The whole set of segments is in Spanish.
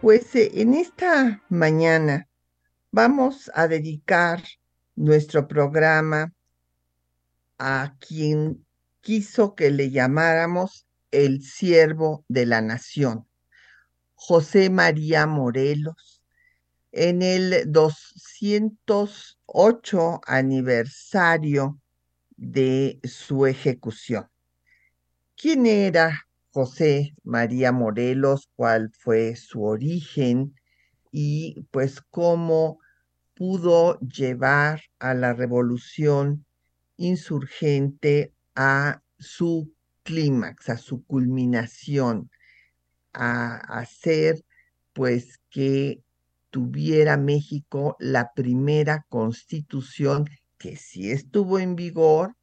Pues eh, en esta mañana vamos a dedicar nuestro programa a quien quiso que le llamáramos el siervo de la nación, José María Morelos, en el 208 aniversario de su ejecución. ¿Quién era José María Morelos, cuál fue su origen y pues cómo pudo llevar a la revolución insurgente a su clímax, a su culminación, a hacer pues que tuviera México la primera constitución que sí estuvo en vigor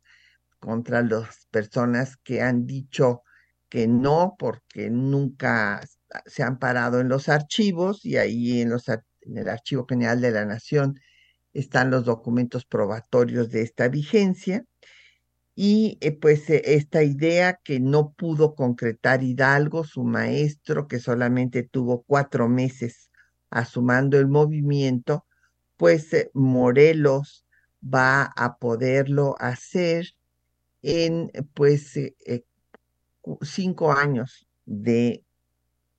contra las personas que han dicho que no, porque nunca se han parado en los archivos y ahí en, los, en el Archivo General de la Nación están los documentos probatorios de esta vigencia. Y eh, pues eh, esta idea que no pudo concretar Hidalgo, su maestro, que solamente tuvo cuatro meses asumando el movimiento, pues eh, Morelos va a poderlo hacer en pues cinco años de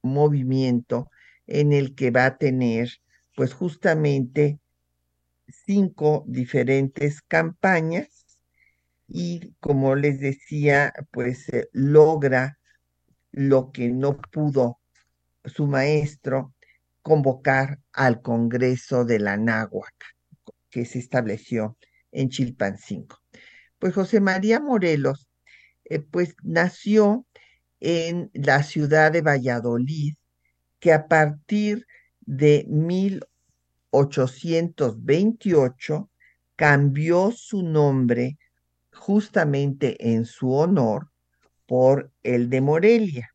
movimiento en el que va a tener pues justamente cinco diferentes campañas y como les decía pues eh, logra lo que no pudo su maestro convocar al Congreso de la Náhuac que se estableció en Chilpancingo. Pues José María Morelos eh, pues nació en la ciudad de Valladolid, que a partir de 1828 cambió su nombre justamente en su honor por el de Morelia.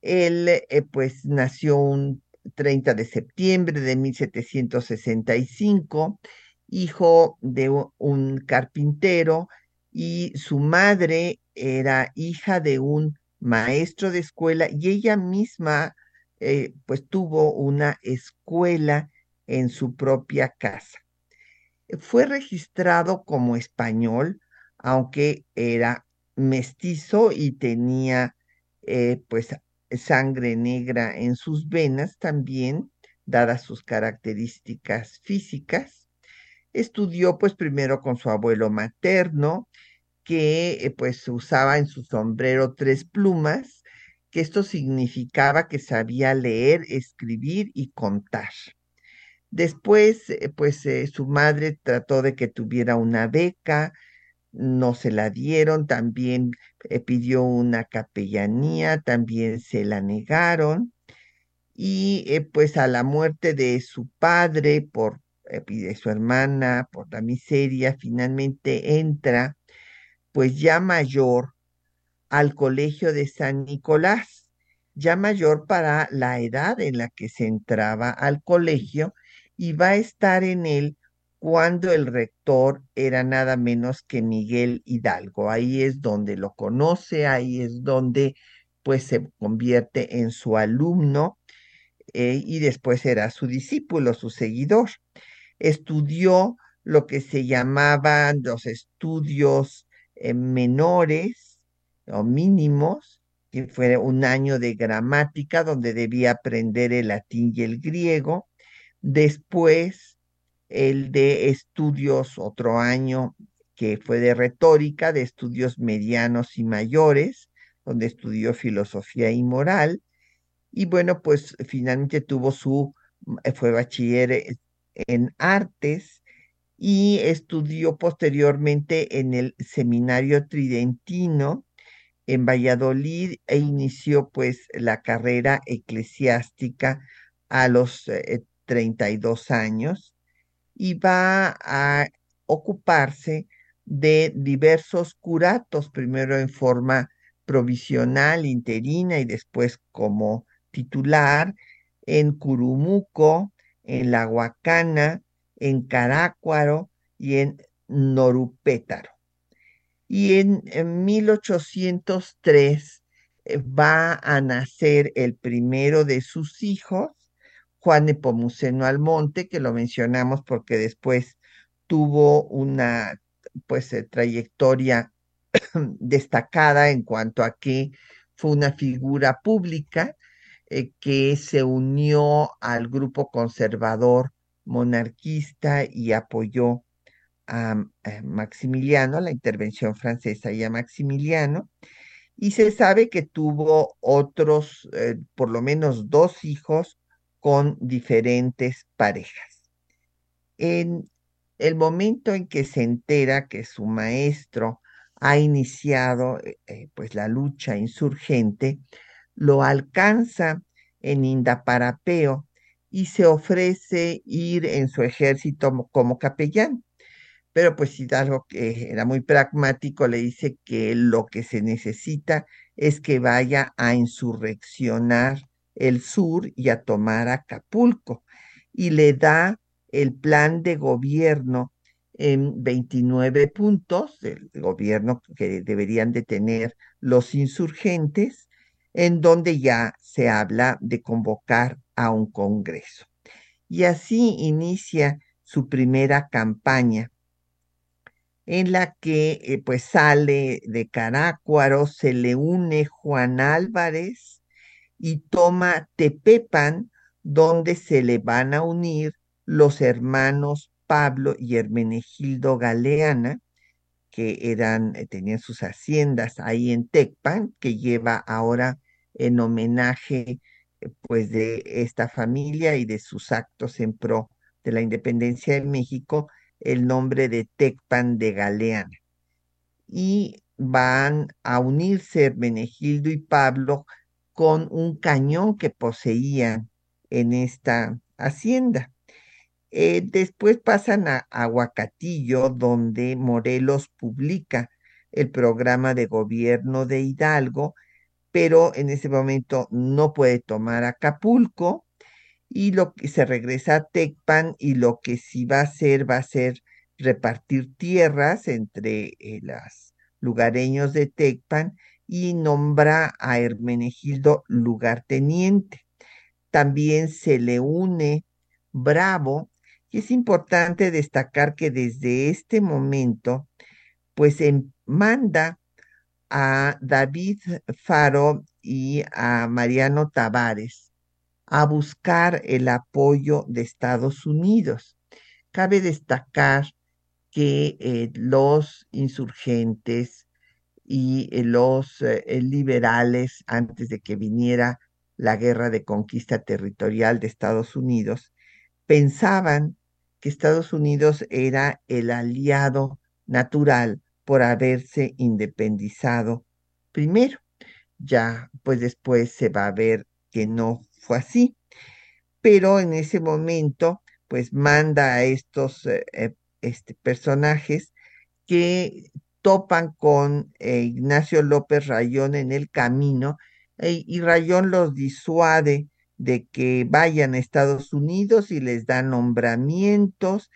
Él eh, pues nació un 30 de septiembre de 1765, hijo de un carpintero y su madre era hija de un maestro de escuela y ella misma eh, pues tuvo una escuela en su propia casa. Fue registrado como español, aunque era mestizo y tenía eh, pues sangre negra en sus venas también, dadas sus características físicas. Estudió pues primero con su abuelo materno, que eh, pues usaba en su sombrero tres plumas, que esto significaba que sabía leer, escribir y contar. Después, eh, pues eh, su madre trató de que tuviera una beca, no se la dieron, también pidió una capellanía, también se la negaron. Y pues a la muerte de su padre por, de su hermana por la miseria, finalmente entra pues ya mayor, al colegio de San Nicolás, ya mayor para la edad en la que se entraba al colegio y va a estar en él cuando el rector era nada menos que Miguel Hidalgo. Ahí es donde lo conoce, ahí es donde pues se convierte en su alumno eh, y después era su discípulo, su seguidor. Estudió lo que se llamaban los estudios eh, menores o mínimos, que fue un año de gramática donde debía aprender el latín y el griego. Después, el de estudios, otro año que fue de retórica, de estudios medianos y mayores, donde estudió filosofía y moral. Y bueno, pues finalmente tuvo su, fue bachiller en artes y estudió posteriormente en el Seminario Tridentino en Valladolid e inició pues la carrera eclesiástica a los 32 años y va a ocuparse de diversos curatos, primero en forma provisional, interina y después como titular en Curumuco, en La Huacana, en Carácuaro y en Norupétaro. Y en, 1803 eh, va a nacer el primero de sus hijos, Juan Nepomuceno Almonte, que lo mencionamos porque después tuvo una pues eh, trayectoria destacada en cuanto a que fue una figura pública eh, que se unió al grupo conservador monarquista y apoyó a, Maximiliano, la intervención francesa y a Maximiliano. Y se sabe que tuvo otros, eh, por lo menos dos hijos con diferentes parejas. En el momento en que se entera que su maestro ha iniciado eh, eh, pues la lucha insurgente, lo alcanza en Indaparapeo y se ofrece ir en su ejército como capellán. Pero pues Hidalgo, que era muy pragmático, le dice que lo que se necesita es que vaya a insurreccionar el sur y a tomar Acapulco. Y le da el plan de gobierno en 29 puntos del gobierno que deberían de tener los insurgentes, en donde ya se habla de convocar a un congreso. Y así inicia su primera campaña, en la que eh, pues sale de Carácuaro, se le une Juan Álvarez y toma Tepepan, donde se le van a unir los hermanos Pablo y Hermenegildo Galeana, que eran, eh, tenían sus haciendas ahí en Tecpan, que lleva ahora en homenaje pues de esta familia y de sus actos en pro de la independencia de México, el nombre de Tecpan de Galeana. Y van a unirse Hermenegildo y Pablo con un cañón que poseían en esta hacienda. Eh, después pasan a Aguacatillo, donde Morelos publica el programa de gobierno de Hidalgo, pero en ese momento no puede tomar Acapulco y lo que se regresa a Tecpan y lo que sí va a hacer va a ser repartir tierras entre eh, los lugareños de Tecpan y nombra a Hermenegildo lugarteniente. También se le une Bravo, y es importante destacar que desde este momento, pues manda a David Faro y a Mariano Tavares a buscar el apoyo de Estados Unidos. Cabe destacar que eh, los insurgentes y eh, los eh, liberales, antes de que viniera la guerra de conquista territorial de Estados Unidos, pensaban que Estados Unidos era el aliado natural por haberse independizado primero. Ya, pues después se va a ver que no fue así. Pero en ese momento, pues manda a estos eh, eh, este, personajes que topan con eh, Ignacio López Rayón en el camino y Rayón los disuade de que vayan a Estados Unidos y les dan nombramientos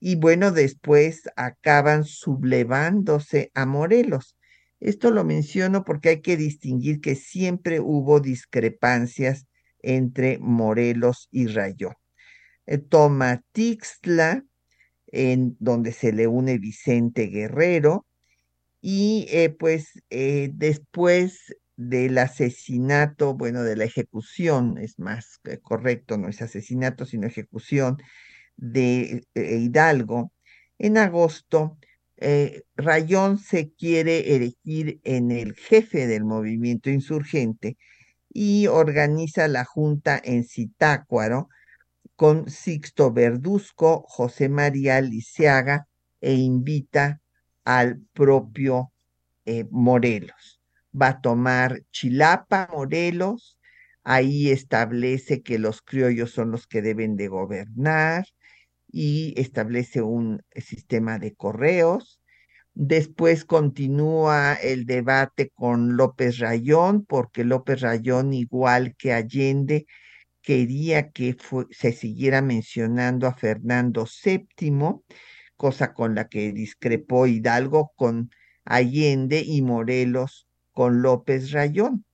y bueno, después acaban sublevándose a Morelos. Esto lo menciono porque hay que distinguir que siempre hubo discrepancias entre Morelos y Rayón. Eh, toma Tixla, en donde se le une Vicente Guerrero, y eh, pues eh, después del asesinato, bueno, de la ejecución, es más correcto, no es asesinato, sino ejecución de eh, Hidalgo, en agosto, eh, Rayón se quiere elegir en el jefe del movimiento insurgente y organiza la junta en Zitácuaro con Sixto Verduzco, José María Liceaga e invita al propio eh, Morelos. Va a tomar Chilapa, Morelos, Ahí establece que los criollos son los que deben de gobernar y establece un sistema de correos. Después continúa el debate con López Rayón, porque López Rayón, igual que Allende, quería que se siguiera mencionando a Fernando VII, cosa con la que discrepó Hidalgo con Allende y Morelos con López Rayón.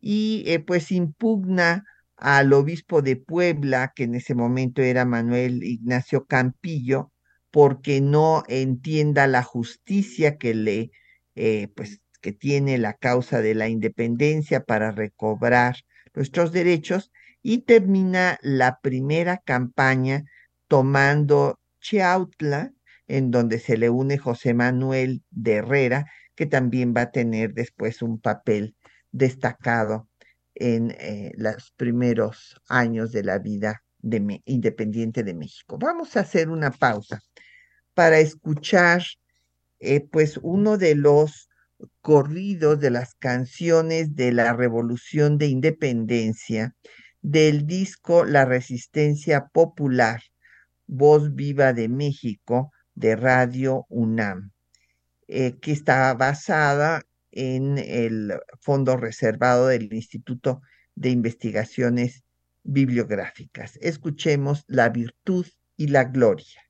Y eh, pues impugna al obispo de Puebla, que en ese momento era Manuel Ignacio Campillo, porque no entienda la justicia que le, eh, pues, que tiene la causa de la independencia para recobrar nuestros derechos y termina la primera campaña tomando Chiautla, en donde se le une José Manuel de Herrera, que también va a tener después un papel destacado en eh, los primeros años de la vida independiente de México. Vamos a hacer una pausa para escuchar eh, pues uno de los corridos de las canciones de la Revolución de Independencia del disco La Resistencia Popular, Voz Viva de México de Radio UNAM, eh, que está basada en el fondo reservado del Instituto de Investigaciones Bibliográficas. Escuchemos La virtud y la gloria.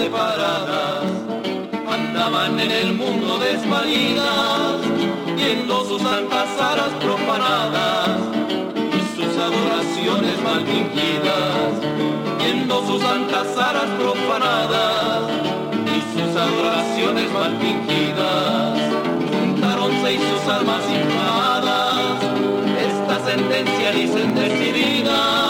Separadas, andaban en el mundo desvalidas, viendo sus santas aras profanadas y sus adoraciones mal fingidas, viendo sus santas aras profanadas y sus adoraciones mal fingidas, juntaronse y sus almas inflamadas, esta sentencia dicen decididas,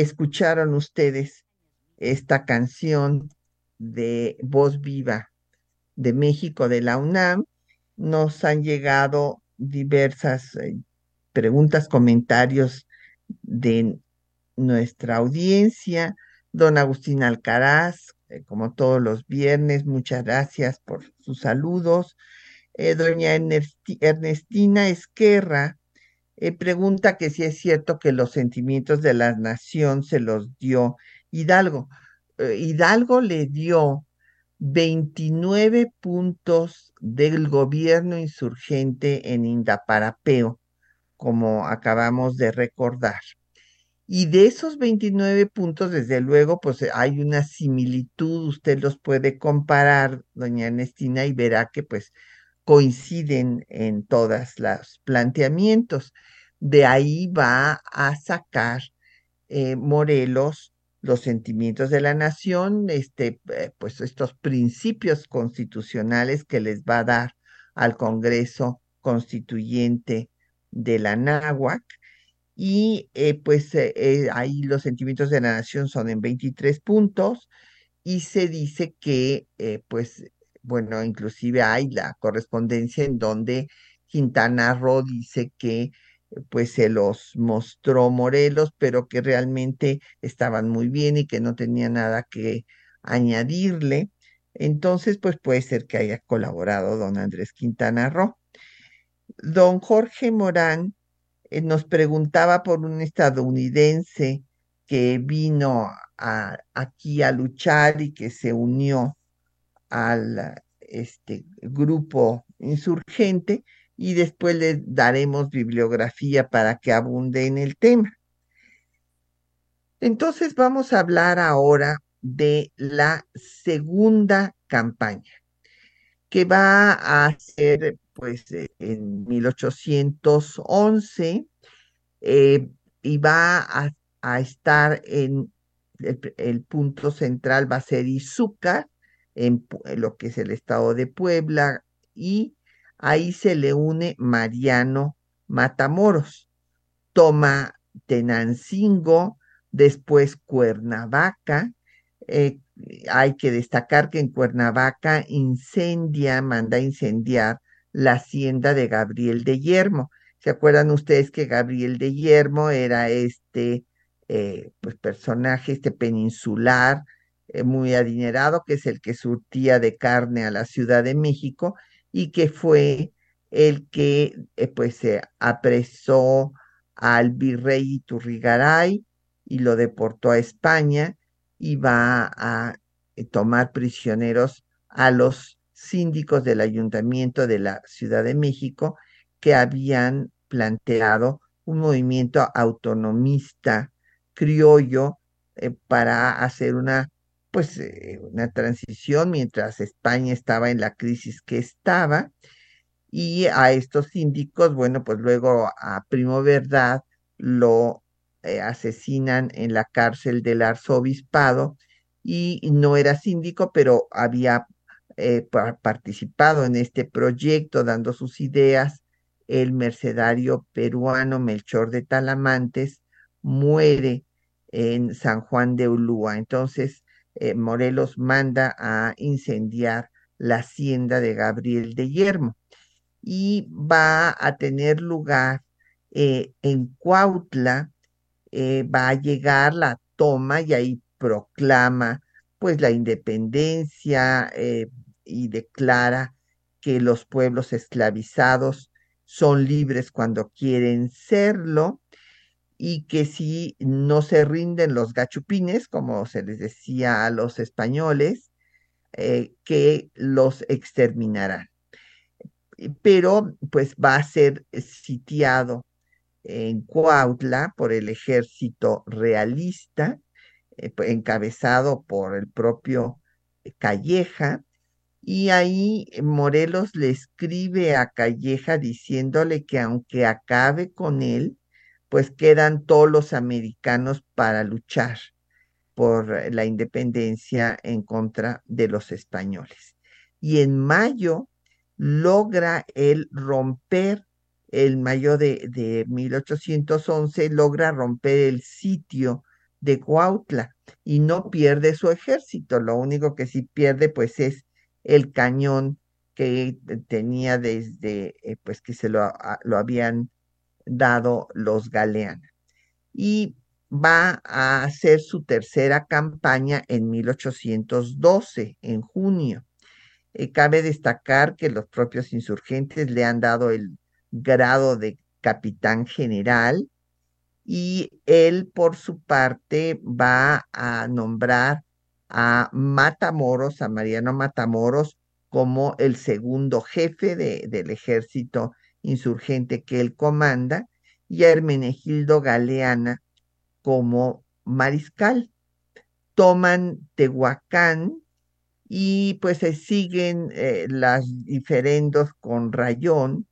escucharon ustedes esta canción de Voz Viva de México de la UNAM, nos han llegado diversas eh, preguntas, comentarios de nuestra audiencia. Don Agustín Alcaraz, eh, como todos los viernes, muchas gracias por sus saludos. Eh, doña Ernestina Esquerra eh, pregunta que si es cierto que los sentimientos de la nación se los dio Hidalgo. Eh, Hidalgo le dio 29 puntos del gobierno insurgente en Indaparapeo, como acabamos de recordar. Y de esos 29 puntos, desde luego, pues hay una similitud, usted los puede comparar, doña Ernestina, y verá que pues coinciden en todos los planteamientos. De ahí va a sacar eh, Morelos los sentimientos de la nación, este, eh, pues estos principios constitucionales que les va a dar al Congreso Constituyente de la Náhuac. Y eh, pues ahí los sentimientos de la nación son en 23 puntos y se dice que pues bueno, inclusive hay la correspondencia en donde Quintana Roo dice que pues se los mostró Morelos, pero que realmente estaban muy bien y que no tenía nada que añadirle. Entonces, pues puede ser que haya colaborado don Andrés Quintana Roo. Don Jorge Morán eh, nos preguntaba por un estadounidense que vino aquí a luchar y que se unió al este, grupo insurgente y después le daremos bibliografía para que abunde en el tema. Entonces vamos a hablar ahora de la segunda campaña, que va a ser pues en 1811 eh, y va a, estar en el, punto central va a ser Izúcar, en, lo que es el estado de Puebla, y ahí se le une Mariano Matamoros. Toma Tenancingo, después Cuernavaca. Eh, hay que destacar que en Cuernavaca incendia, manda incendiar la hacienda de Gabriel de Yermo. ¿Se acuerdan ustedes que Gabriel de Yermo era este eh, pues, personaje, este peninsular, eh, muy adinerado, que es el que surtía de carne a la Ciudad de México y que fue el que eh, pues se apresó al virrey Iturrigaray y lo deportó a España y va a tomar prisioneros a los síndicos del ayuntamiento de la Ciudad de México que habían planteado un movimiento autonomista criollo eh, para hacer una pues eh, una transición mientras España estaba en la crisis que estaba y a estos síndicos bueno pues luego a Primo Verdad lo eh, asesinan en la cárcel del arzobispado y no era síndico pero había participado en este proyecto dando sus ideas el mercedario peruano Melchor de Talamantes muere en San Juan de Ulúa. Entonces, eh, Morelos manda a incendiar la hacienda de Gabriel de Yermo. Y va a tener lugar eh, en Cuautla, eh, va a llegar la toma y ahí proclama pues la independencia y declara que los pueblos esclavizados son libres cuando quieren serlo y que si no se rinden los gachupines, como se les decía a los españoles, eh, que los exterminarán. Pero pues va a ser sitiado en Cuautla por el ejército realista, eh, encabezado por el propio Calleja, y ahí Morelos le escribe a Calleja diciéndole que aunque acabe con él, pues quedan todos los americanos para luchar por la independencia en contra de los españoles. Y en mayo logra él romper, el mayo de, de 1811, logra romper el sitio de Cuautla y no pierde su ejército. Lo único que sí pierde pues es el cañón que tenía desde, eh, pues que se lo, lo, habían dado los galeanos. Y va a hacer su tercera campaña en 1812, en junio. Eh, cabe destacar que los propios insurgentes le han dado el grado de capitán general y él por su parte va a nombrar a Matamoros, a Mariano Matamoros, como el segundo jefe del ejército insurgente que él comanda, y a Hermenegildo Galeana como mariscal. Toman Tehuacán y pues se siguen eh, las diferendos con Rayón,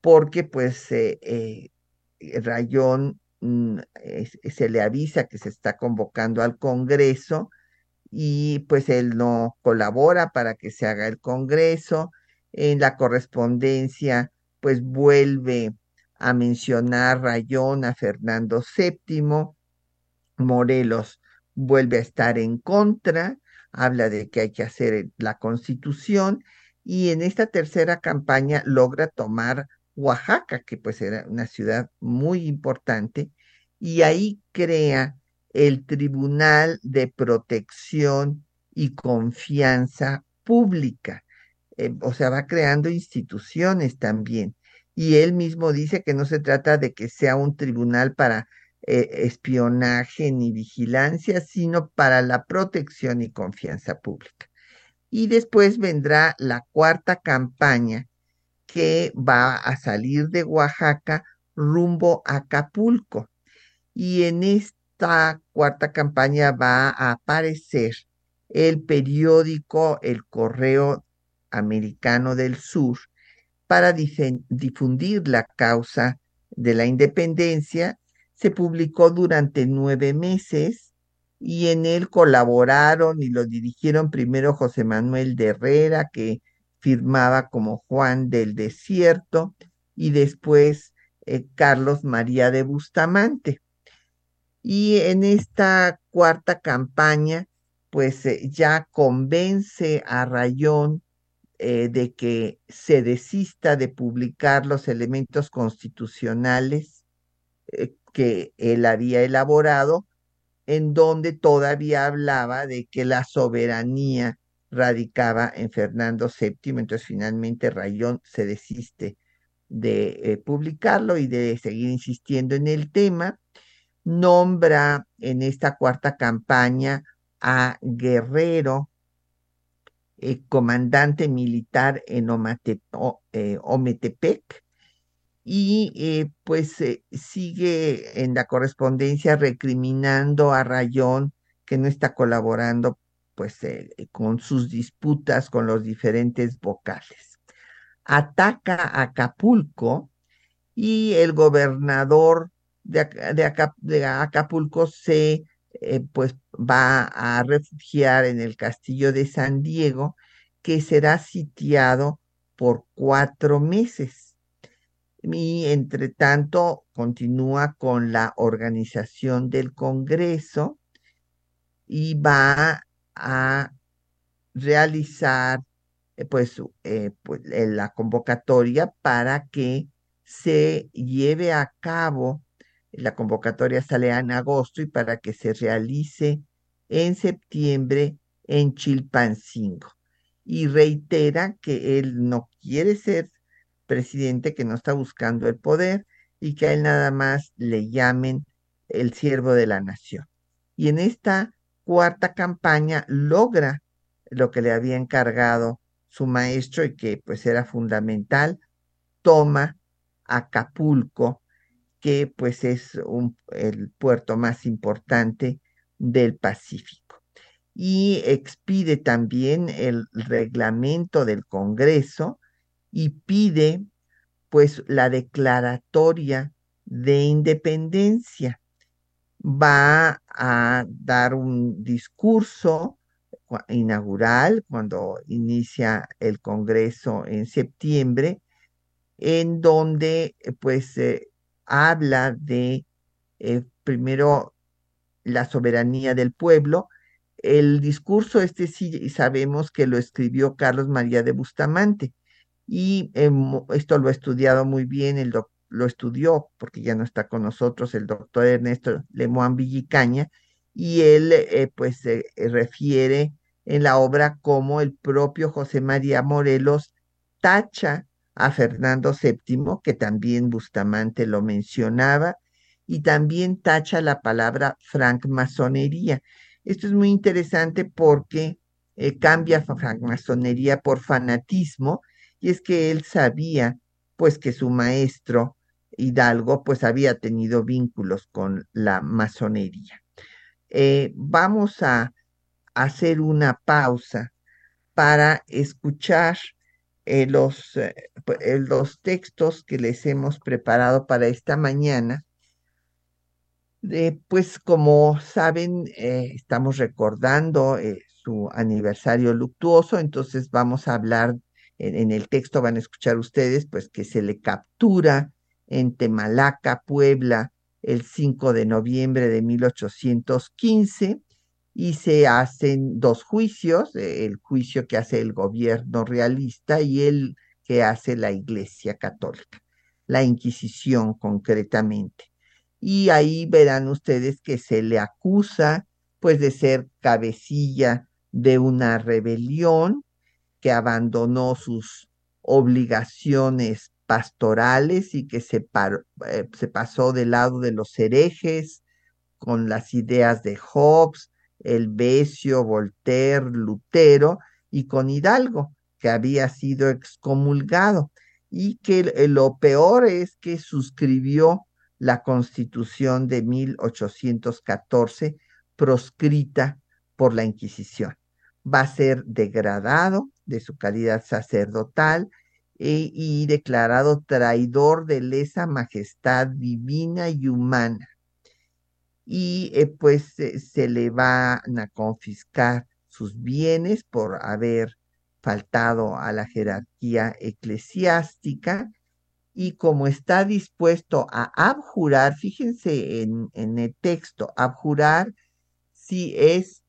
porque pues eh, eh, Rayón mm, se le avisa que se está convocando al Congreso y pues él no colabora para que se haga el Congreso. En la correspondencia, pues vuelve a mencionar Rayón a Fernando VII. Morelos vuelve a estar en contra, habla de que hay que hacer la constitución y en esta tercera campaña logra tomar Oaxaca, que pues era una ciudad muy importante, y ahí crea el Tribunal de Protección y confianza pública. Eh, o sea, va creando instituciones también. Y él mismo dice que no se trata de que sea un tribunal para eh, espionaje ni vigilancia, sino para la protección y confianza pública. Y después vendrá la cuarta campaña que va a salir de Oaxaca rumbo a Acapulco. Y en esta cuarta campaña va a aparecer el periódico El Correo Americano del Sur para difundir la causa de la independencia. Se publicó durante nueve meses y en él colaboraron y lo dirigieron primero José Manuel de Herrera, que firmaba como Juan del Desierto, y después eh, Carlos María de Bustamante. Y en esta cuarta campaña, pues eh, ya convence a Rayón eh, de que se desista de publicar los elementos constitucionales eh, que él había elaborado, en donde todavía hablaba de que la soberanía radicaba en Fernando VII. Entonces finalmente Rayón se desiste de eh, publicarlo y de seguir insistiendo en el tema. Nombra en esta cuarta campaña a Guerrero eh, comandante militar en eh, Ometepec y eh, pues sigue en la correspondencia recriminando a Rayón que no está colaborando pues con sus disputas con los diferentes vocales. Ataca a Acapulco y el gobernador de, de Acapulco se pues va a refugiar en el castillo de San Diego, que será sitiado por cuatro meses. Y entre tanto continúa con la organización del Congreso y va a realizar eh, pues, eh, pues la convocatoria para que se lleve a cabo la convocatoria sale en agosto y para que se realice en septiembre en Chilpancingo. Y reitera que él no quiere ser presidente, que no está buscando el poder y que a él nada más le llamen el siervo de la nación. Y en esta cuarta campaña logra lo que le había encargado su maestro y que pues era fundamental, toma Acapulco que pues es el puerto más importante del Pacífico. Y expide también el reglamento del Congreso y pide pues la declaratoria de independencia. Va a dar un discurso inaugural cuando inicia el Congreso en septiembre, en donde pues habla de, eh, primero, la soberanía del pueblo. El discurso este sí sabemos que lo escribió Carlos María de Bustamante y em, esto lo ha estudiado muy bien, el lo estudió porque ya no está con nosotros el doctor Ernesto Lemoine Villicaña y él eh, pues se refiere en la obra como el propio José María Morelos tacha a Fernando VII, que también Bustamante lo mencionaba, y también tacha la palabra francmasonería. Esto es muy interesante porque eh, cambia francmasonería por fanatismo, y es que él sabía pues que su maestro Hidalgo pues había tenido vínculos con la masonería. Eh, vamos a hacer una pausa para escuchar eh, los, los textos que les hemos preparado para esta mañana. Pues como saben, estamos recordando su aniversario luctuoso, entonces vamos a hablar, en, en, el texto van a escuchar ustedes, pues que se le captura en Temalaca, Puebla, el 5 de noviembre de 1815 y se hacen dos juicios, eh, el juicio que hace el gobierno realista y el que hace la Iglesia Católica, la Inquisición concretamente. Y ahí verán ustedes que se le acusa pues de ser cabecilla de una rebelión que abandonó sus obligaciones pastorales y que se, eh, se pasó del lado de los herejes con las ideas de Hobbes, el Besio, Voltaire, Lutero y con Hidalgo, que había sido excomulgado. Y que lo peor es que suscribió la constitución de 1814 proscrita por la Inquisición. Va a ser degradado de su calidad sacerdotal e, y declarado traidor de lesa majestad divina y humana. Y eh, pues se le van a confiscar sus bienes por haber faltado a la jerarquía eclesiástica y como está dispuesto a abjurar, fíjense en, el texto, abjurar si es,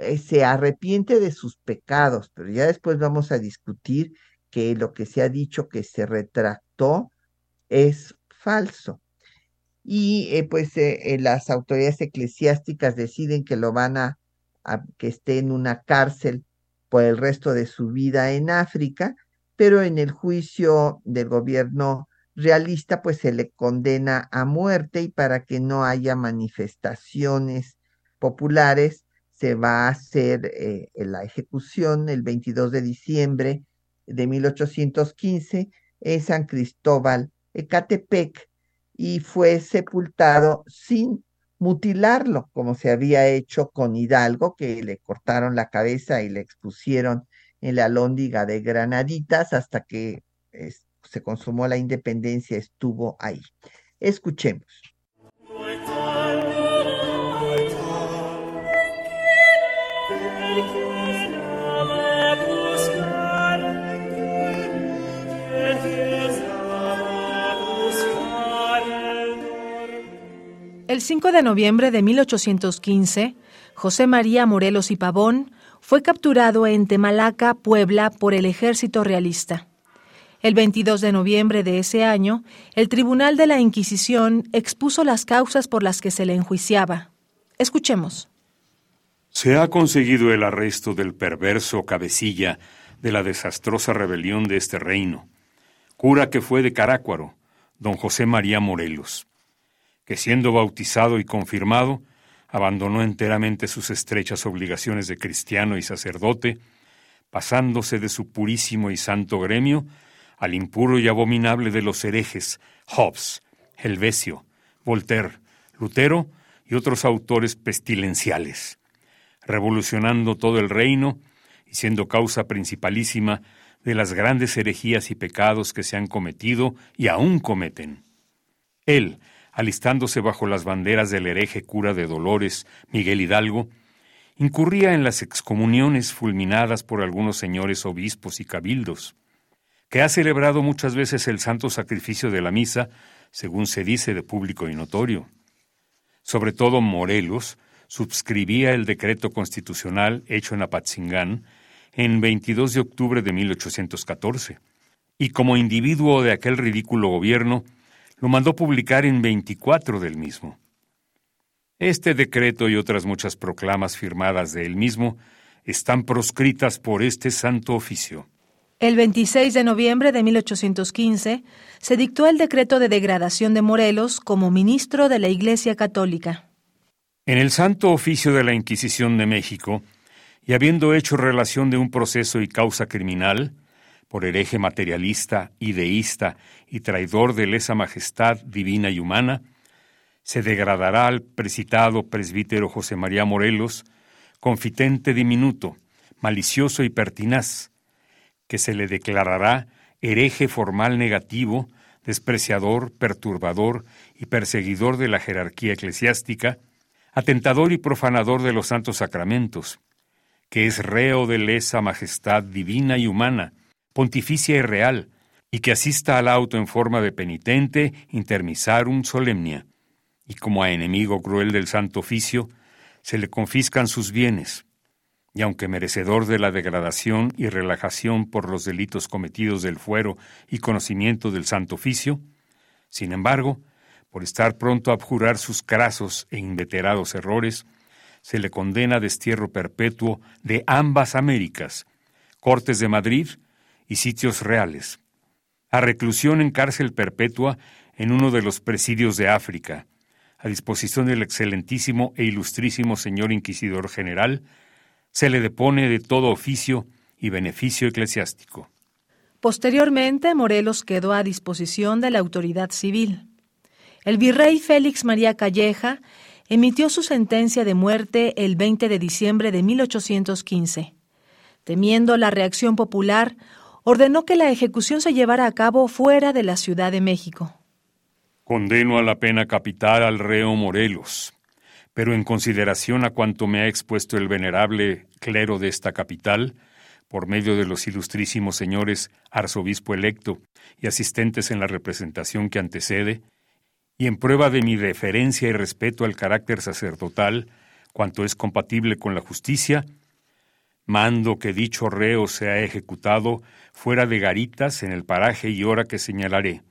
eh, se arrepiente de sus pecados, pero ya después vamos a discutir que lo que se ha dicho que se retractó es falso. Y eh, pues eh, las autoridades eclesiásticas deciden que lo van a, a que esté en una cárcel por el resto de su vida en África, pero en el juicio del gobierno realista pues se le condena a muerte y para que no haya manifestaciones populares se va a hacer eh, la ejecución el 22 de diciembre de 1815 en San Cristóbal, Ecatepec, y fue sepultado sin mutilarlo, como se había hecho con Hidalgo, que le cortaron la cabeza y le expusieron en la lóndiga de Granaditas hasta que se consumó la independencia, estuvo ahí. Escuchemos. El 5 de noviembre de 1815, José María Morelos y Pavón fue capturado en Temalaca, Puebla, por el ejército realista. El 22 de noviembre de ese año, el Tribunal de la Inquisición expuso las causas por las que se le enjuiciaba. Escuchemos. Se ha conseguido el arresto del perverso cabecilla de la desastrosa rebelión de este reino, cura que fue de Carácuaro, don José María Morelos que siendo bautizado y confirmado, abandonó enteramente sus estrechas obligaciones de cristiano y sacerdote, pasándose de su purísimo y santo gremio al impuro y abominable de los herejes, Hobbes, Helvesio, Voltaire, Lutero y otros autores pestilenciales, revolucionando todo el reino y siendo causa principalísima de las grandes herejías y pecados que se han cometido y aún cometen. Él, alistándose bajo las banderas del hereje cura de Dolores, Miguel Hidalgo, incurría en las excomuniones fulminadas por algunos señores obispos y cabildos, que ha celebrado muchas veces el santo sacrificio de la misa, según se dice de público y notorio. Sobre todo Morelos subscribía el decreto constitucional hecho en Apatzingán en 22 de octubre de 1814, y como individuo de aquel ridículo gobierno, lo mandó publicar en 24 del mismo. Este decreto y otras muchas proclamas firmadas de él mismo están proscritas por este santo oficio. El 26 de noviembre de 1815 se dictó el decreto de degradación de Morelos como ministro de la Iglesia Católica. En el santo oficio de la Inquisición de México, y habiendo hecho relación de un proceso y causa criminal, por hereje materialista, ideísta y traidor de lesa majestad divina y humana, se degradará al precitado presbítero José María Morelos, confitente diminuto, malicioso y pertinaz, que se le declarará hereje formal negativo, despreciador, perturbador y perseguidor de la jerarquía eclesiástica, atentador y profanador de los santos sacramentos, que es reo de lesa majestad divina y humana, pontificia y real, y que asista al auto en forma de penitente intermisarum solemnia, y como a enemigo cruel del santo oficio, se le confiscan sus bienes, y aunque merecedor de la degradación y relajación por los delitos cometidos del fuero y conocimiento del santo oficio, sin embargo, por estar pronto a abjurar sus crasos e inveterados errores, se le condena a destierro perpetuo de ambas Américas, Cortes de Madrid y sitios reales, a reclusión en cárcel perpetua en uno de los presidios de África, a disposición del excelentísimo e ilustrísimo señor Inquisidor General, se le depone de todo oficio y beneficio eclesiástico. Posteriormente, Morelos quedó a disposición de la autoridad civil. El virrey Félix María Calleja emitió su sentencia de muerte el 20 de diciembre de 1815. Temiendo la reacción popular, ordenó que la ejecución se llevara a cabo fuera de la Ciudad de México. Condeno a la pena capital al reo Morelos, pero en consideración a cuanto me ha expuesto el venerable clero de esta capital, por medio de los ilustrísimos señores arzobispo electo y asistentes en la representación que antecede, y en prueba de mi deferencia y respeto al carácter sacerdotal, cuanto es compatible con la justicia, mando que dicho reo sea ejecutado fuera de garitas en el paraje y hora que señalaré,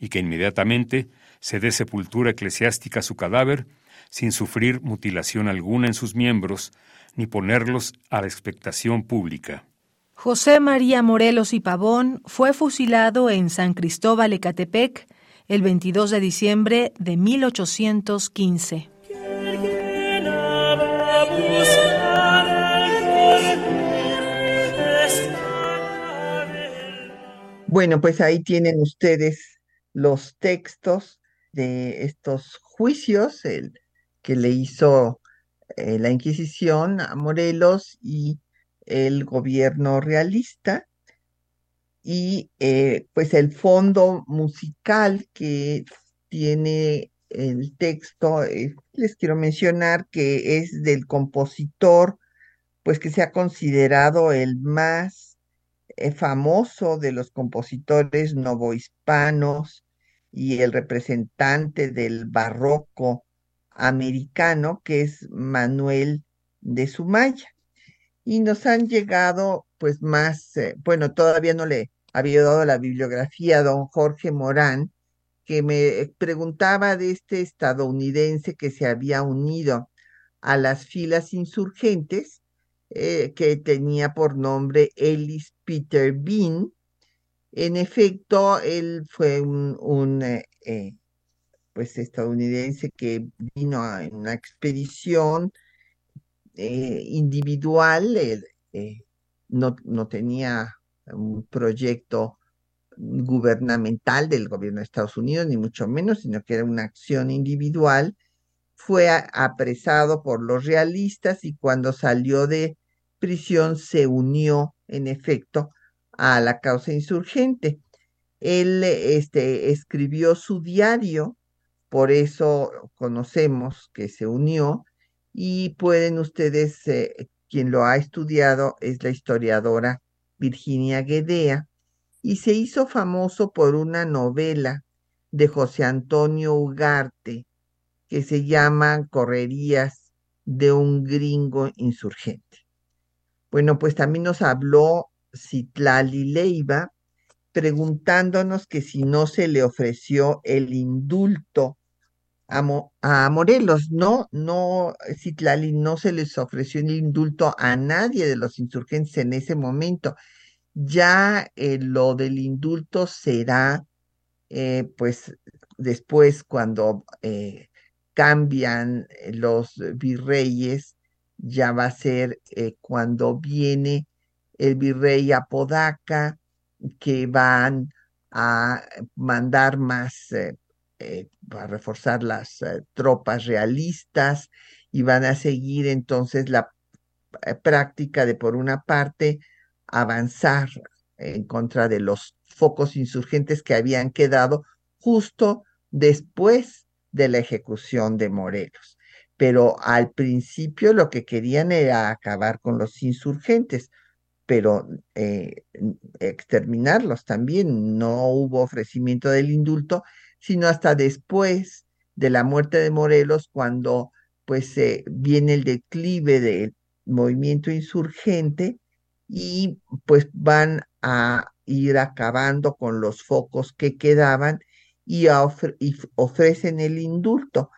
y que inmediatamente se dé sepultura eclesiástica a su cadáver, sin sufrir mutilación alguna en sus miembros, ni ponerlos a la expectación pública. José María Morelos y Pavón fue fusilado en San Cristóbal Ecatepec el 22 de diciembre de 1815. Bueno, pues ahí tienen ustedes los textos de estos juicios el, que le hizo eh, la Inquisición a Morelos y el gobierno realista. Y eh, pues el fondo musical que tiene el texto, eh, les quiero mencionar que es del compositor, pues que se ha considerado el más famoso de los compositores novohispanos y el representante del barroco americano, que es Manuel de Sumaya. Y nos han llegado pues más, bueno, todavía no le había dado la bibliografía a don Jorge Morán, que me preguntaba de este estadounidense que se había unido a las filas insurgentes, eh, que tenía por nombre Ellis Peter Bean. En efecto, él fue un, eh, eh, pues estadounidense que vino en una expedición individual, no, no tenía un proyecto gubernamental del gobierno de Estados Unidos, ni mucho menos, sino que era una acción individual, fue apresado por los realistas y cuando salió de prisión se unió, en efecto, a la causa insurgente. Él este, escribió su diario, por eso conocemos que se unió, y pueden ustedes, eh, quien lo ha estudiado es la historiadora Virginia Guedea, y se hizo famoso por una novela de José Antonio Ugarte que se llama Correrías de un gringo insurgente. Bueno, pues también nos habló Citlali Leiva preguntándonos que si no se le ofreció el indulto a, Morelos. No, no, Citlali, no se les ofreció el indulto a nadie de los insurgentes en ese momento. Ya eh, lo del indulto será, eh, pues, después cuando eh, cambian los virreyes, ya va a ser cuando viene el virrey Apodaca, que van a mandar más eh, a reforzar las eh, tropas realistas y van a seguir entonces la eh, práctica de, por una parte, avanzar en contra de los focos insurgentes que habían quedado justo después de la ejecución de Morelos. Pero al principio lo que querían era acabar con los insurgentes, pero exterminarlos también. No hubo ofrecimiento del indulto sino hasta después de la muerte de Morelos, cuando pues eh, viene el declive del movimiento insurgente y pues van a ir acabando con los focos que quedaban y, ofrecen el indulto.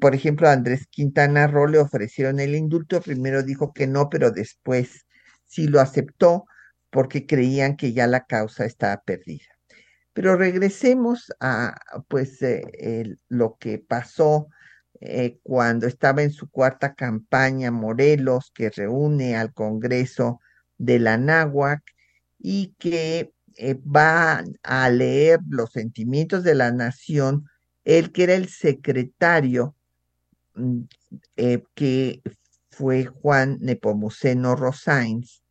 Por ejemplo, a Andrés Quintana Roo le ofrecieron el indulto, primero dijo que no, pero después sí lo aceptó porque creían que ya la causa estaba perdida. Pero regresemos a pues eh, lo que pasó eh, cuando estaba en su cuarta campaña Morelos, que reúne al Congreso de la Náhuac y que eh, va a leer los sentimientos de la nación, él que era el secretario, mm, que fue Juan Nepomuceno Rosains,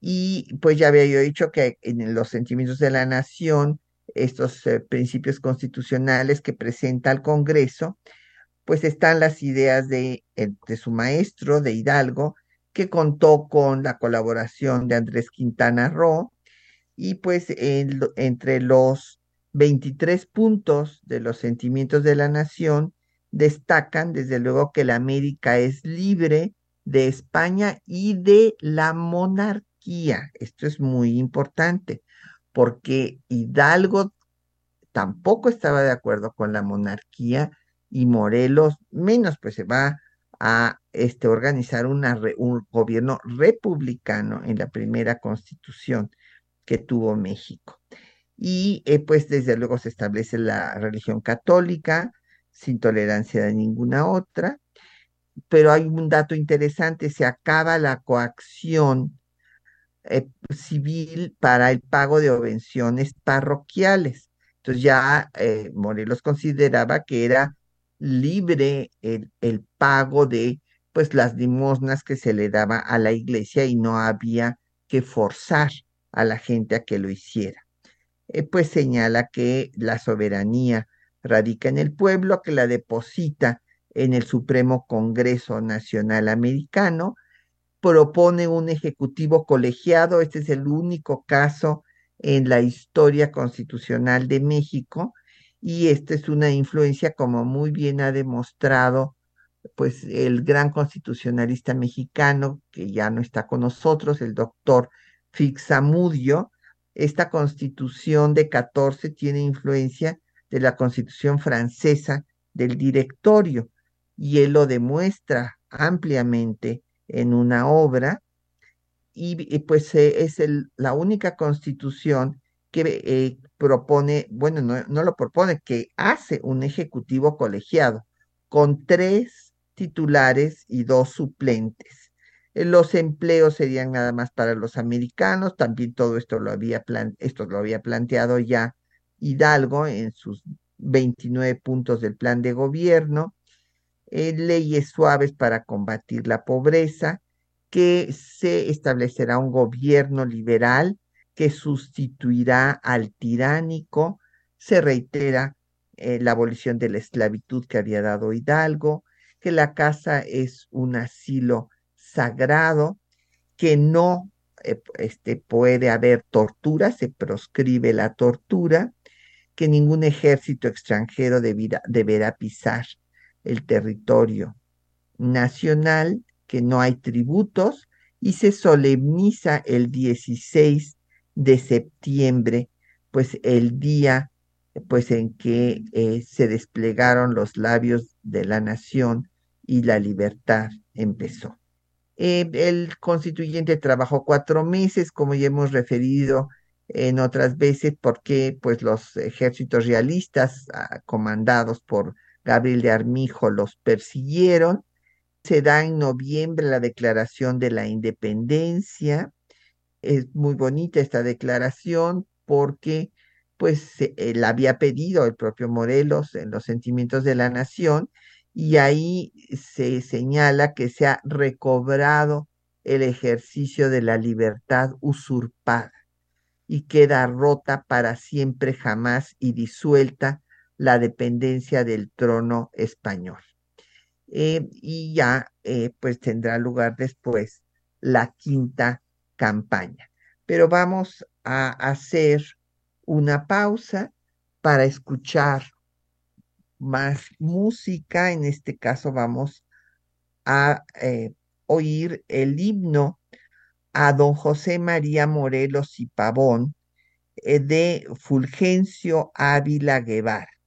y pues ya había yo dicho que en los sentimientos de la nación, estos eh, principios constitucionales que presenta al Congreso, pues están las ideas de, de su maestro, de Hidalgo, que contó con la colaboración de Andrés Quintana Roo, y pues entre los 23 puntos de los sentimientos de la nación destacan desde luego que la América es libre de España y de la monarquía. Esto es muy importante porque Hidalgo tampoco estaba de acuerdo con la monarquía y Morelos menos, pues se va a este, organizar una un gobierno republicano en la primera constitución que tuvo México. Y eh, pues desde luego se establece la religión católica sin tolerancia de ninguna otra, pero hay un dato interesante, se acaba la coacción eh, civil para el pago de obvenciones parroquiales. Entonces ya eh, Morelos consideraba que era libre el, el, pago de pues las limosnas que se le daba a la iglesia y no había que forzar a la gente a que lo hiciera. Eh, pues señala que la soberanía radica en el pueblo, que la deposita en el Supremo Congreso Nacional Americano propone un ejecutivo colegiado, este es el único caso en la historia constitucional de México y esta es una influencia como muy bien ha demostrado pues el gran constitucionalista mexicano que ya no está con nosotros, el doctor Fixamudio, esta constitución de 14 tiene influencia de la constitución francesa del directorio y él lo demuestra ampliamente en una obra y, pues eh, es el, la única constitución que eh, propone, bueno, no, no lo propone, que hace un ejecutivo colegiado con tres titulares y dos suplentes. Eh, los empleos serían nada más para los americanos, también todo esto lo había, esto lo había planteado ya Hidalgo en sus 29 puntos del plan de gobierno. Eh, leyes suaves para combatir la pobreza, que se establecerá un gobierno liberal que sustituirá al tiránico, se reitera eh, la abolición de la esclavitud que había dado Hidalgo, que la casa es un asilo sagrado, que no eh, este, puede haber tortura, se proscribe la tortura, que ningún ejército extranjero deberá pisar el territorio nacional, que no hay tributos y se solemniza el 16 de septiembre, pues el día pues en que eh, se desplegaron los labios de la nación y la libertad empezó. Eh, el constituyente trabajó cuatro meses, como ya hemos referido en otras veces, porque pues los ejércitos realistas ah, comandados por Gabriel de Armijo los persiguieron. Se da en noviembre la declaración de la independencia. Es muy bonita esta declaración porque pues la había pedido el propio Morelos en los sentimientos de la nación y ahí se señala que se ha recobrado el ejercicio de la libertad usurpada y queda rota para siempre jamás y disuelta la dependencia del trono español. Eh, y ya eh, pues tendrá lugar después la quinta campaña. Pero vamos a hacer una pausa para escuchar más música. En este caso vamos a eh, oír el himno a don José María Morelos y Pavón de Fulgencio Ávila Guevara.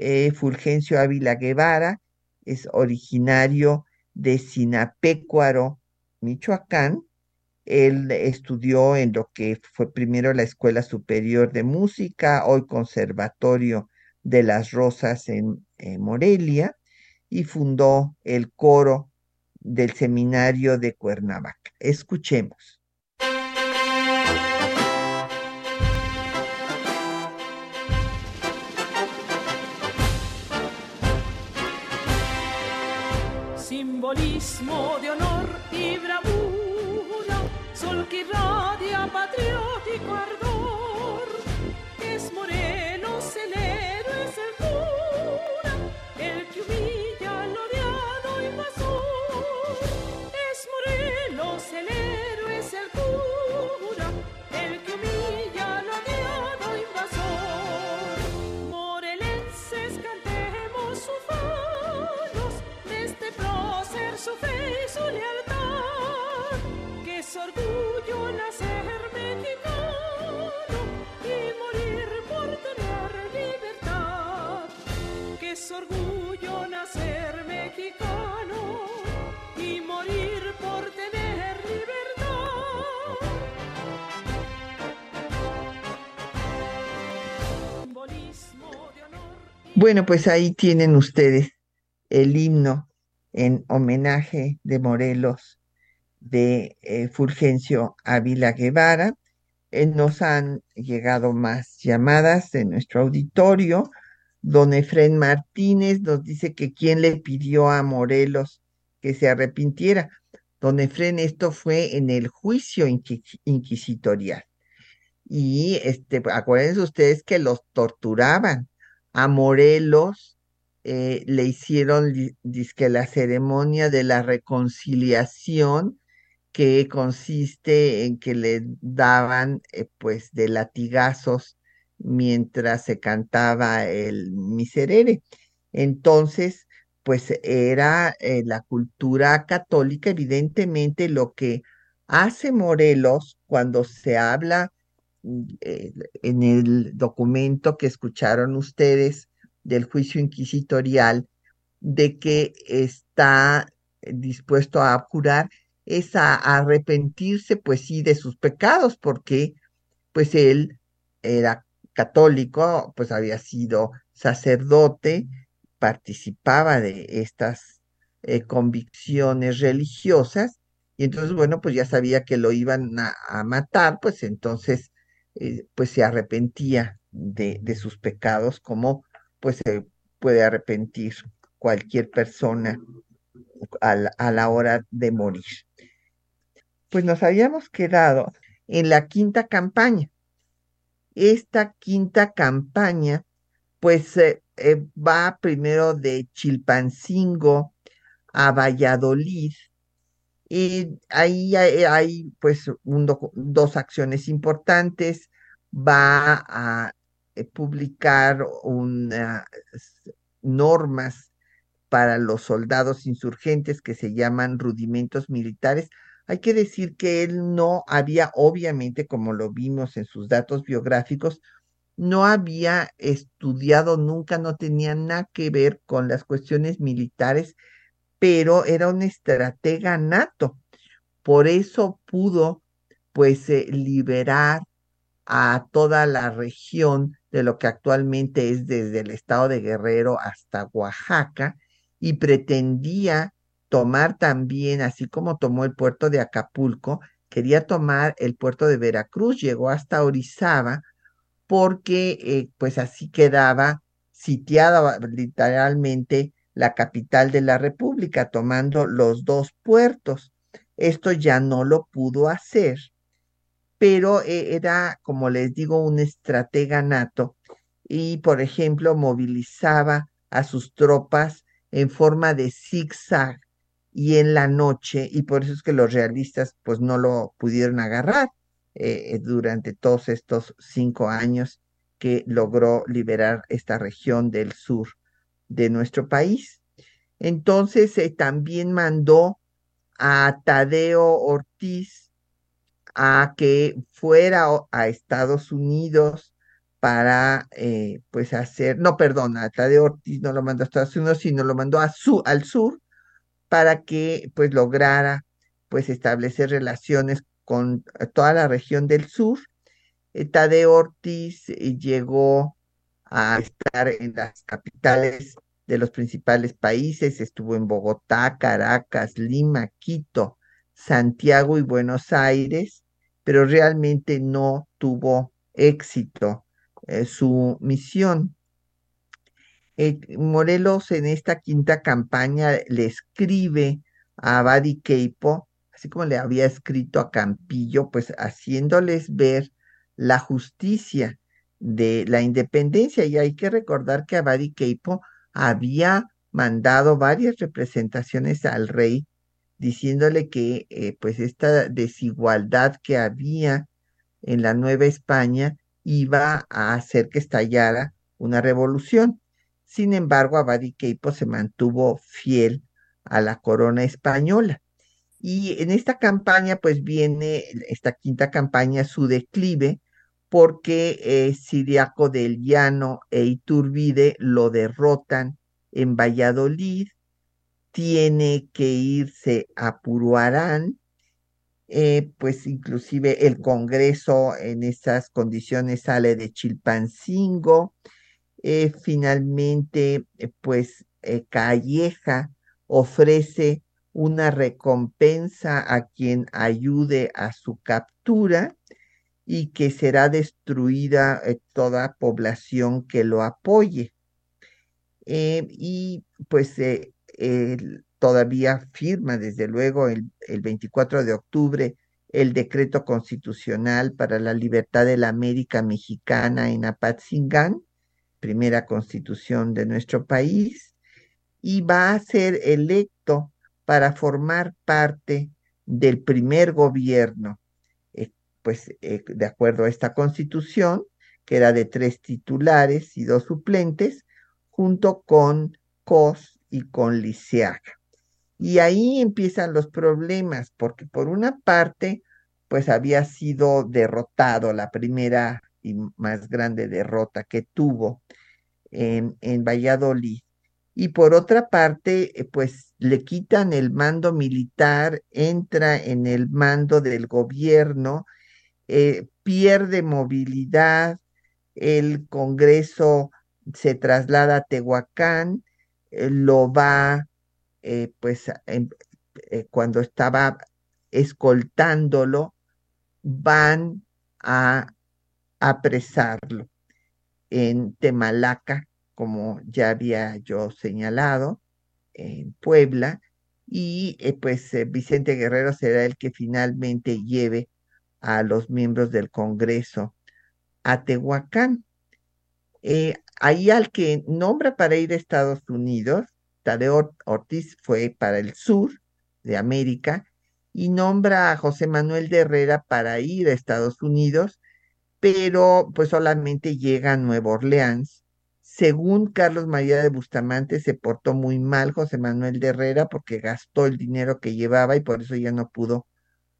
Eh, Fulgencio Ávila Guevara es originario de Sinapecuaro, Michoacán. Él estudió en lo que fue primero la Escuela Superior de Música, hoy Conservatorio de las Rosas en, Morelia, y fundó el coro del Seminario de Cuernavaca. Escuchemos. Simbolismo de honor y bravura, sol que irradia patriótico ardor, es Morelos el héroe, es el cura, el que humilla al odiado invasor, es Morelos el héroe, es el cura, el que humilla fe y su lealtad, que es orgullo nacer mexicano y morir por tener libertad, que es orgullo nacer mexicano y morir por tener libertad. Bueno, pues ahí tienen ustedes el himno en homenaje de Morelos de eh, Fulgencio Ávila Guevara. Eh, nos han llegado más llamadas de nuestro auditorio. Don Efren Martínez nos dice que quién le pidió a Morelos que se arrepintiera. Don Efren, esto fue en el juicio inqui- inquisitorial. Y este, acuérdense ustedes que los torturaban. A Morelos eh, le hicieron, di- dizque la ceremonia de la reconciliación, que consiste en que le daban, eh, pues, de latigazos mientras se cantaba el Miserere. Entonces, pues era eh, la cultura católica, evidentemente lo que hace Morelos cuando se habla mm, en el documento que escucharon ustedes del juicio inquisitorial, de que está dispuesto a jurar, es a, arrepentirse, pues sí, de sus pecados, porque pues él era católico, pues había sido sacerdote, participaba de estas eh, convicciones religiosas, y entonces, bueno, pues ya sabía que lo iban a, matar, pues entonces, eh, pues se arrepentía de sus pecados, como pues se puede arrepentir cualquier persona a la, hora de morir. Pues nos habíamos quedado en la quinta campaña. Esta quinta campaña, pues eh, va primero de Chilpancingo a Valladolid. Y ahí hay, pues dos acciones importantes. Va a publicar unas normas para los soldados insurgentes que se llaman rudimentos militares. Hay que decir que él no había, obviamente, como lo vimos en sus datos biográficos, no había estudiado nunca, no tenía nada que ver con las cuestiones militares, pero era un estratega nato. Por eso pudo, pues, eh, liberar a toda la región de lo que actualmente es desde el estado de Guerrero hasta Oaxaca y pretendía tomar también, así como tomó el puerto de Acapulco, quería tomar el puerto de Veracruz, llegó hasta Orizaba porque eh, pues así quedaba sitiada literalmente la capital de la República, tomando los dos puertos. Esto ya no lo pudo hacer pero eh, era, como les digo, un estratega nato y, por ejemplo, movilizaba a sus tropas en forma de zigzag y en la noche, y por eso es que los realistas pues no lo pudieron agarrar eh, eh, durante todos estos cinco años que logró liberar esta región del sur de nuestro país. Entonces eh, también mandó a Tadeo Ortiz, a que fuera a Estados Unidos para eh, pues hacer, no, perdón, a Tadeo Ortiz no lo mandó a Estados Unidos, sino lo mandó a su, al sur para que pues lograra pues establecer relaciones con toda la región del sur. Eh, Tadeo Ortiz eh, llegó a estar en las capitales de los principales países, estuvo en Bogotá, Caracas, Lima, Quito, Santiago y Buenos Aires, pero realmente no tuvo éxito eh, su misión. Eh, Morelos en esta quinta campaña le escribe a Abadi Keipo, así como le había escrito a Campillo, pues haciéndoles ver la justicia de la independencia. Y hay que recordar que Abadi Keipo había mandado varias representaciones al rey diciéndole que eh, pues esta desigualdad que había en la Nueva España iba a hacer que estallara una revolución. Sin embargo, Abadi Keipo se mantuvo fiel a la corona española. Y en esta campaña, pues viene esta quinta campaña, su declive, porque eh, Siriaco del Llano e Iturbide lo derrotan en Valladolid, tiene que irse a Puruarán, eh, pues inclusive el Congreso en esas condiciones sale de Chilpancingo, eh, finalmente eh, pues Calleja ofrece una recompensa a quien ayude a su captura y que será destruida toda población que lo apoye. y pues todavía firma, desde luego, el, 24 de octubre el decreto constitucional para la libertad de la América Mexicana en Apatzingán, primera constitución de nuestro país, y va a ser electo para formar parte del primer gobierno, eh, pues eh, de acuerdo a esta constitución, que era de tres titulares y dos suplentes, junto con Cos y con Liceaga. Y ahí empiezan los problemas, porque por una parte, pues había sido derrotado la primera y más grande derrota que tuvo en, en Valladolid. Y por otra parte, eh, pues le quitan el mando militar, entra en el mando del gobierno, eh, pierde movilidad, el Congreso se traslada a Tehuacán, eh, lo va eh, pues em, eh, cuando estaba escoltándolo, van a apresarlo en Temalaca, como ya había yo señalado, en Puebla, y pues Vicente Guerrero será el que finalmente lleve a los miembros del Congreso a Tehuacán. Ahí al que nombra para ir a Estados Unidos Tadeo Ortiz fue para el sur de América y nombra a José Manuel de Herrera para ir a Estados Unidos, pero pues solamente llega a Nueva Orleans. Según Carlos María de Bustamante, se portó muy mal José Manuel de Herrera porque gastó el dinero que llevaba y por eso ya no pudo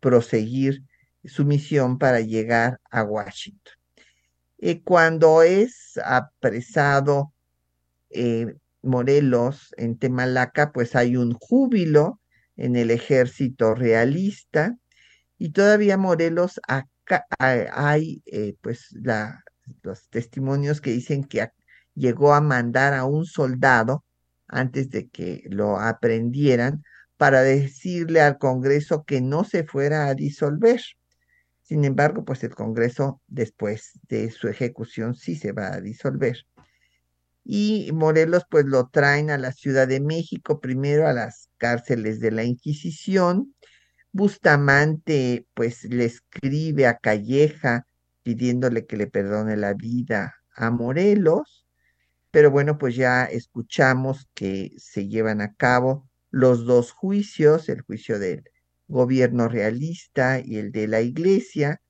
proseguir su misión para llegar a Washington. Eh, cuando es apresado eh, Morelos, en Temalaca, pues hay un júbilo en el ejército realista y todavía Morelos acá hay eh, pues los testimonios que dicen que llegó a mandar a un soldado antes de que lo aprendieran para decirle al Congreso que no se fuera a disolver. Sin embargo, pues el Congreso después de su ejecución sí se va a disolver y Morelos pues lo traen a la Ciudad de México, primero a las cárceles de la Inquisición. Bustamante pues le escribe a Calleja pidiéndole que le perdone la vida a Morelos, pero bueno, pues ya escuchamos que se llevan a cabo los dos juicios, el juicio del gobierno realista y el de la iglesia.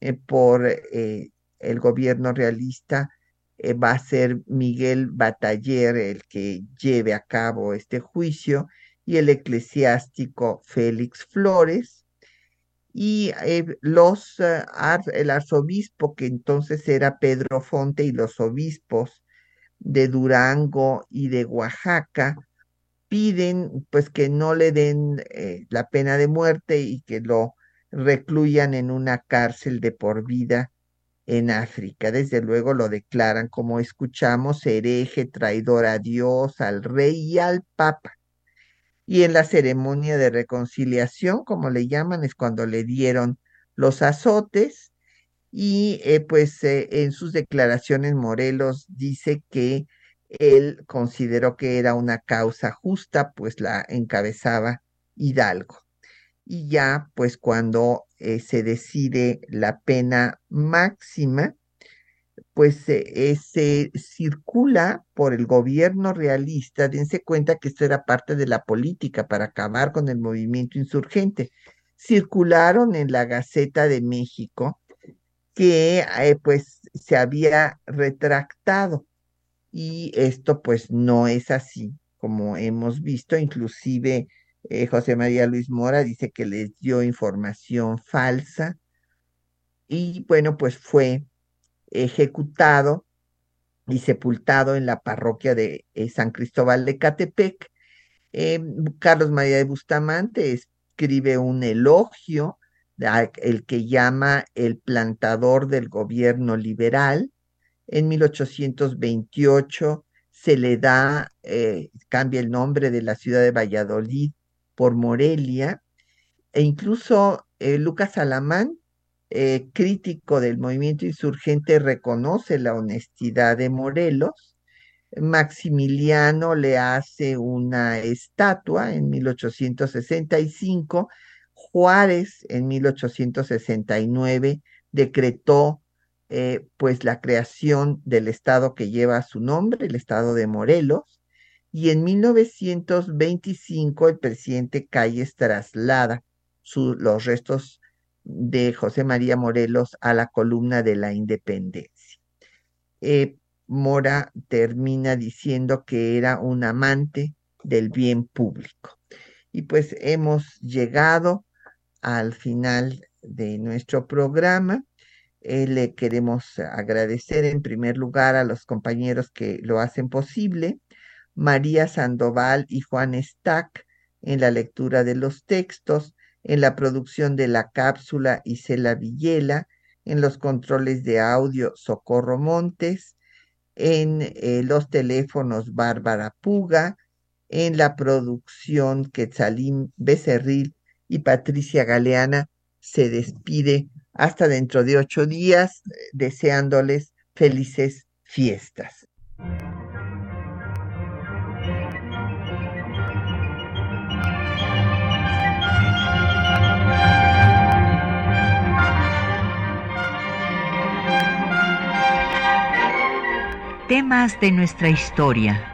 Eh, por eh, el gobierno realista eh, va a ser Miguel Bataller el que lleve a cabo este juicio y el eclesiástico Félix Flores. y los, el arzobispo, que entonces era Pedro Fonte, y los obispos de Durango y de Oaxaca, piden pues que no le den eh, la pena de muerte y que lo recluyan en una cárcel de por vida en África. Desde luego lo declaran, como escuchamos, hereje, traidor a Dios, al rey y al papa. Y en la ceremonia de reconciliación, como le llaman, es cuando le dieron los azotes. Y eh, pues eh, en sus declaraciones Morelos dice que él consideró que era una causa justa, pues la encabezaba Hidalgo. Y ya, pues cuando eh, se decide la pena máxima, pues eh, se circula por el gobierno realista, dense cuenta que esto era parte de la política para acabar con el movimiento insurgente. Circularon en la Gaceta de México que eh, pues se había retractado y esto pues no es así, como hemos visto, inclusive eh, José María Luis Mora dice que les dio información falsa y bueno, pues fue ejecutado y sepultado en la parroquia de eh, San Cristóbal de Catepec. Eh, Carlos María de Bustamante escribe un elogio, el que llama el plantador del gobierno liberal, en 1828 se le da, eh, cambia el nombre de la ciudad de Valladolid por Morelia, e incluso eh, Lucas Alamán, eh, crítico del movimiento insurgente, reconoce la honestidad de Morelos. Maximiliano le hace una estatua en 1865. Juárez en 1869 decretó eh, pues la creación del estado que lleva su nombre, el estado de Morelos, y en 1925 el presidente Calles traslada los restos de José María Morelos a la columna de la independencia. Eh, Mora termina diciendo que era un amante del bien público. Y pues hemos llegado al final de nuestro programa. Eh, le queremos agradecer en primer lugar a los compañeros que lo hacen posible, María Sandoval y Juan Stack en la lectura de los textos, en la producción de la cápsula Isela Villela, en los controles de audio Socorro Montes, en eh, los teléfonos Bárbara Puga, en la producción Quetzalín Becerril y Patricia Galeana. Se despide hasta dentro de ocho días, deseándoles felices fiestas. Temas de nuestra historia